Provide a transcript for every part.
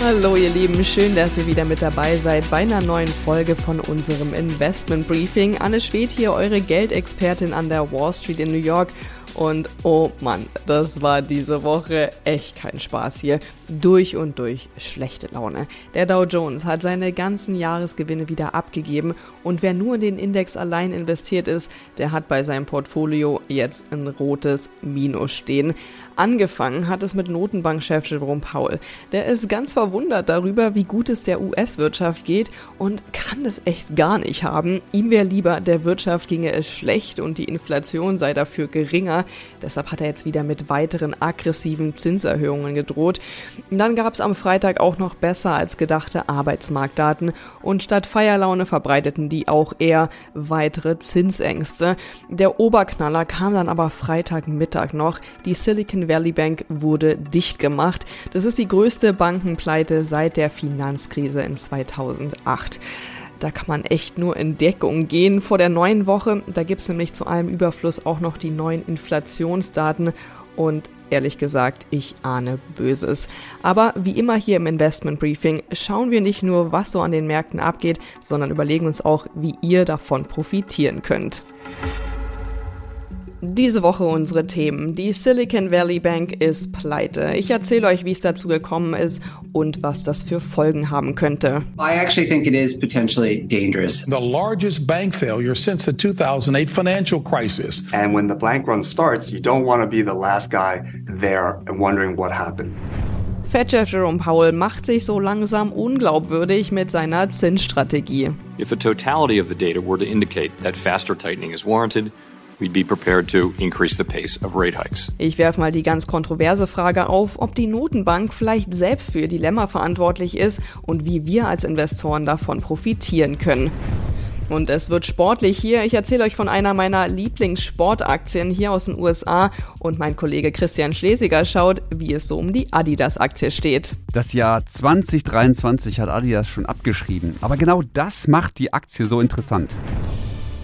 Hallo ihr Lieben, schön, dass ihr wieder mit dabei seid bei einer neuen Folge von unserem Investment Briefing. Anne Schwed hier, eure Geldexpertin an der Wall Street in New York. Und oh Mann, das war diese Woche echt kein Spaß hier. Durch und durch schlechte Laune. Der Dow Jones hat seine ganzen Jahresgewinne wieder abgegeben und wer nur in den Index allein investiert ist, der hat bei seinem Portfolio jetzt ein rotes Minus stehen. Angefangen hat es mit Notenbankchef Jerome Powell. Der ist ganz verwundert darüber, wie gut es der US-Wirtschaft geht und kann es echt gar nicht haben. Ihm wäre lieber, der Wirtschaft ginge es schlecht und die Inflation sei dafür geringer. Deshalb hat er jetzt wieder mit weiteren aggressiven Zinserhöhungen gedroht. Dann gab es am Freitag auch noch besser als gedachte Arbeitsmarktdaten und statt Feierlaune verbreiteten die auch eher weitere Zinsängste. Der Oberknaller kam dann aber Freitagmittag noch. Die Silicon Valley Bank wurde dicht gemacht. Das ist die größte Bankenpleite seit der Finanzkrise in 2008. Da kann man echt nur in Deckung gehen vor der neuen Woche. Da gibt es nämlich zu allem Überfluss auch noch die neuen Inflationsdaten und ehrlich gesagt, ich ahne Böses. Aber wie immer hier im Investment Briefing schauen wir nicht nur, was so an den Märkten abgeht, sondern überlegen uns auch, wie ihr davon profitieren könnt. Diese Woche unsere Themen. Die Silicon Valley Bank ist pleite. Ich erzähle euch, wie es dazu gekommen ist und was das für Folgen haben könnte. I actually think it is potentially dangerous. The largest bank failure since the 2008 financial crisis. And when the bank run starts, you don't want to be the last guy there and wondering what happened. Fed-Chef Jerome Powell macht sich so langsam unglaubwürdig mit seiner Zinsstrategie. If the totality of the data were to indicate that faster tightening is warranted, we'd be prepared to increase the pace of rate hikes. Ich werfe mal die ganz kontroverse Frage auf, ob die Notenbank vielleicht selbst für ihr Dilemma verantwortlich ist und wie wir als Investoren davon profitieren können. Und es wird sportlich hier. Ich erzähle euch von einer meiner Lieblingssportaktien hier aus den USA und mein Kollege Christian Schlesiger schaut, wie es so um die Adidas-Aktie steht. Das Jahr 2023 hat Adidas schon abgeschrieben. Aber genau das macht die Aktie so interessant.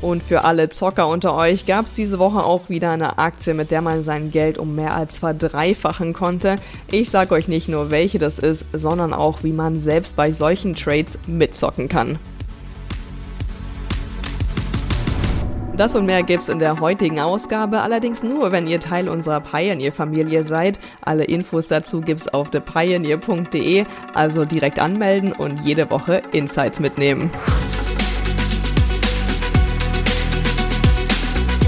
Und für alle Zocker unter euch gab es diese Woche auch wieder eine Aktie, mit der man sein Geld um mehr als verdreifachen konnte. Ich sage euch nicht nur, welche das ist, sondern auch, wie man selbst bei solchen Trades mitzocken kann. Das und mehr gibt's in der heutigen Ausgabe, allerdings nur, wenn ihr Teil unserer Pioneer-Familie seid. Alle Infos dazu gibt's auf thepioneer.de, also direkt anmelden und jede Woche Insights mitnehmen.